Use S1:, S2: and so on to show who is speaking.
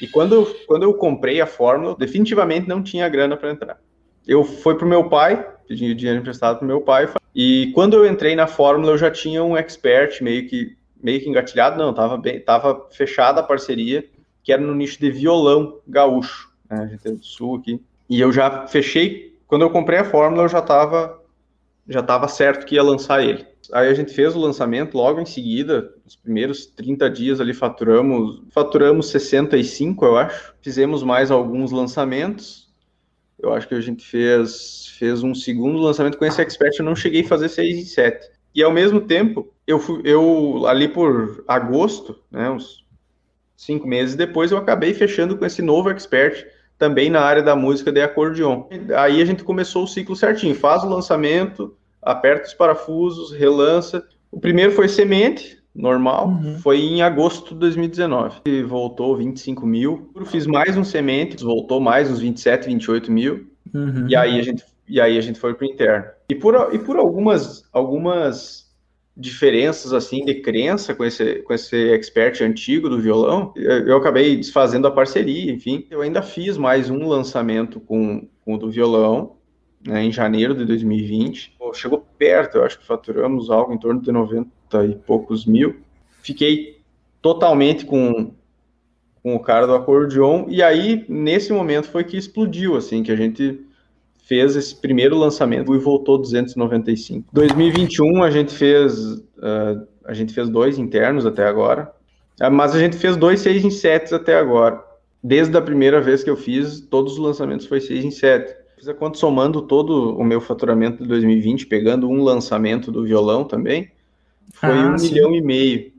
S1: E quando, quando eu comprei a Fórmula, definitivamente não tinha grana para entrar. Eu fui pro meu pai, pedi dinheiro emprestado pro meu pai, e quando eu entrei na Fórmula, eu já tinha um expert meio que meio que engatilhado, não, tava tava fechada a parceria, que era no nicho de violão gaúcho, né, gente do sul aqui. E eu já fechei, quando eu comprei a Fórmula, eu já tava já tava certo que ia lançar ele. Aí a gente fez o lançamento logo em seguida, os primeiros 30 dias ali faturamos, faturamos 65, eu acho. Fizemos mais alguns lançamentos. Eu acho que a gente fez fez um segundo lançamento com esse expert, eu não cheguei a fazer 6 e 7. E ao mesmo tempo, eu fui, eu ali por agosto, né, uns cinco meses depois, eu acabei fechando com esse novo expert também na área da música de acordeon. Aí a gente começou o ciclo certinho, faz o lançamento, aperta os parafusos, relança. O primeiro foi semente, normal, uhum. foi em agosto de 2019. E voltou 25 mil. Fiz mais um semente, voltou mais uns 27, 28 mil. Uhum. E aí a gente e aí a gente foi para o interno. E por, e por algumas, algumas diferenças assim de crença com esse, com esse expert antigo do violão, eu, eu acabei desfazendo a parceria, enfim. Eu ainda fiz mais um lançamento com, com o do violão, né, em janeiro de 2020. Chegou perto, eu acho que faturamos algo em torno de 90 e poucos mil. Fiquei totalmente com, com o cara do acordeon, e aí, nesse momento, foi que explodiu, assim, que a gente fez esse primeiro lançamento e voltou 295. 2021 a gente fez uh, a gente fez dois internos até agora, uh, mas a gente fez dois 6 em 7 até agora. Desde a primeira vez que eu fiz, todos os lançamentos foi 6 em 7. Fiz a conta somando todo o meu faturamento de 2020, pegando um lançamento do violão também, foi ah, um sim. milhão e meio